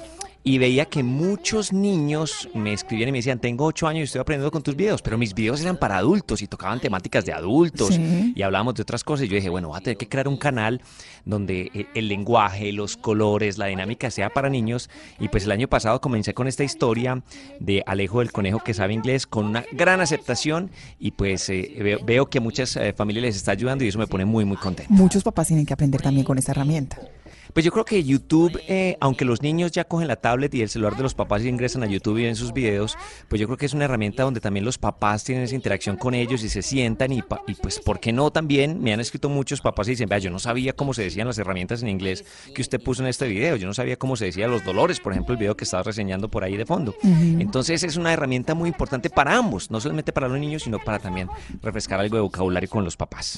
[SPEAKER 15] Y veía que muchos niños me escribían y me decían, tengo ocho años y estoy aprendiendo con tus videos, pero mis videos eran para adultos y tocaban temáticas de adultos
[SPEAKER 2] Sí.
[SPEAKER 15] y hablábamos de otras cosas. Y yo dije, bueno, voy a tener que crear un canal donde el, el lenguaje, los colores, la dinámica sea para niños. Y pues el año pasado comencé con esta historia de Alejo el conejo que sabe inglés con una gran aceptación y pues eh, veo, veo que a muchas eh, familias les está ayudando y eso me pone muy, muy contento.
[SPEAKER 2] Muchos papás tienen que aprender también con esta herramienta.
[SPEAKER 15] Pues yo creo que YouTube, eh, aunque los niños ya cogen la tablet y el celular de los papás y ingresan a YouTube y ven sus videos, pues yo creo que es una herramienta donde también los papás tienen esa interacción con ellos y se sientan y, y pues, ¿por qué no también? Me han escrito muchos papás y dicen, vea, yo no sabía cómo se decían las herramientas en inglés que usted puso en este video, yo no sabía cómo se decían los dolores, por ejemplo, el video que estaba reseñando por ahí de fondo. Entonces es una herramienta muy importante para ambos, no solamente para los niños, sino para también refrescar algo de vocabulario con los papás.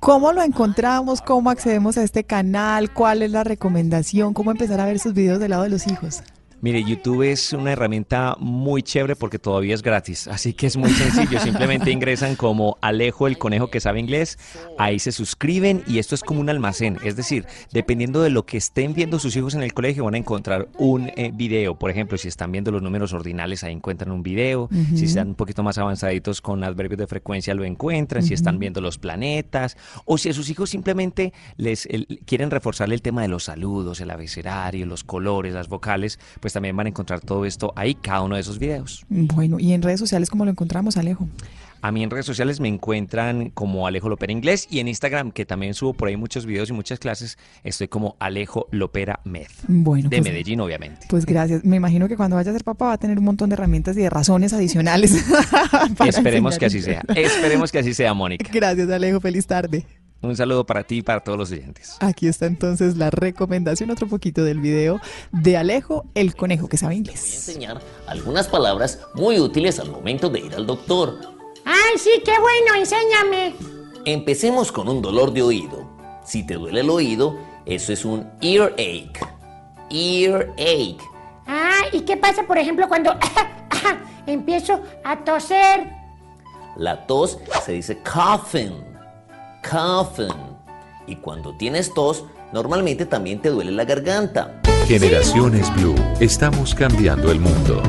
[SPEAKER 2] ¿Cómo lo encontramos? ¿Cómo accedemos a este canal? ¿Cuál es la recomendación? ¿Cómo empezar a ver sus videos del lado de los hijos?
[SPEAKER 15] Mire, YouTube es una herramienta muy chévere porque todavía es gratis, así que es muy sencillo. Simplemente ingresan como Alejo el conejo que sabe inglés, ahí se suscriben y esto es como un almacén. Es decir, dependiendo de lo que estén viendo sus hijos en el colegio, van a encontrar un eh, video. Por ejemplo, si están viendo los números ordinales, ahí encuentran un video. Si están un poquito más avanzaditos con adverbios de frecuencia, lo encuentran. Si están viendo los planetas, o si a sus hijos simplemente les el- quieren reforzarle el tema de los saludos, el abecedario, los colores, las vocales, pues también van a encontrar todo esto ahí, cada uno de esos videos.
[SPEAKER 2] Bueno, ¿y en redes sociales cómo lo encontramos, Alejo?
[SPEAKER 15] A mí en redes sociales me encuentran como Alejo Lopera Inglés y en Instagram, que también subo por ahí muchos videos y muchas clases, estoy como Alejo Lopera Med.
[SPEAKER 2] Bueno,
[SPEAKER 15] de
[SPEAKER 2] pues-
[SPEAKER 15] Medellín, obviamente.
[SPEAKER 2] Pues gracias. Me imagino que cuando vaya a ser papá va a tener un montón de herramientas y de razones adicionales. para
[SPEAKER 15] Esperemos que así sea. Esperemos que así sea, Mónica.
[SPEAKER 2] Gracias, Alejo. Feliz tarde.
[SPEAKER 15] Un saludo para ti y para todos los oyentes.
[SPEAKER 2] Aquí está entonces la recomendación, otro poquito del video de Alejo, el conejo que sabe inglés.
[SPEAKER 13] enseñar algunas palabras muy útiles al momento de ir al doctor.
[SPEAKER 14] Ay, sí, qué bueno, enséñame.
[SPEAKER 13] Empecemos con un dolor de oído. Si te duele el oído, eso es un earache. Earache.
[SPEAKER 14] Ah, ¿y qué pasa, por ejemplo, cuando empiezo a toser?
[SPEAKER 13] La tos se dice coughing. Coughing. Y cuando tienes tos, normalmente también te duele la garganta.
[SPEAKER 3] Generaciones Blue. Estamos cambiando el mundo.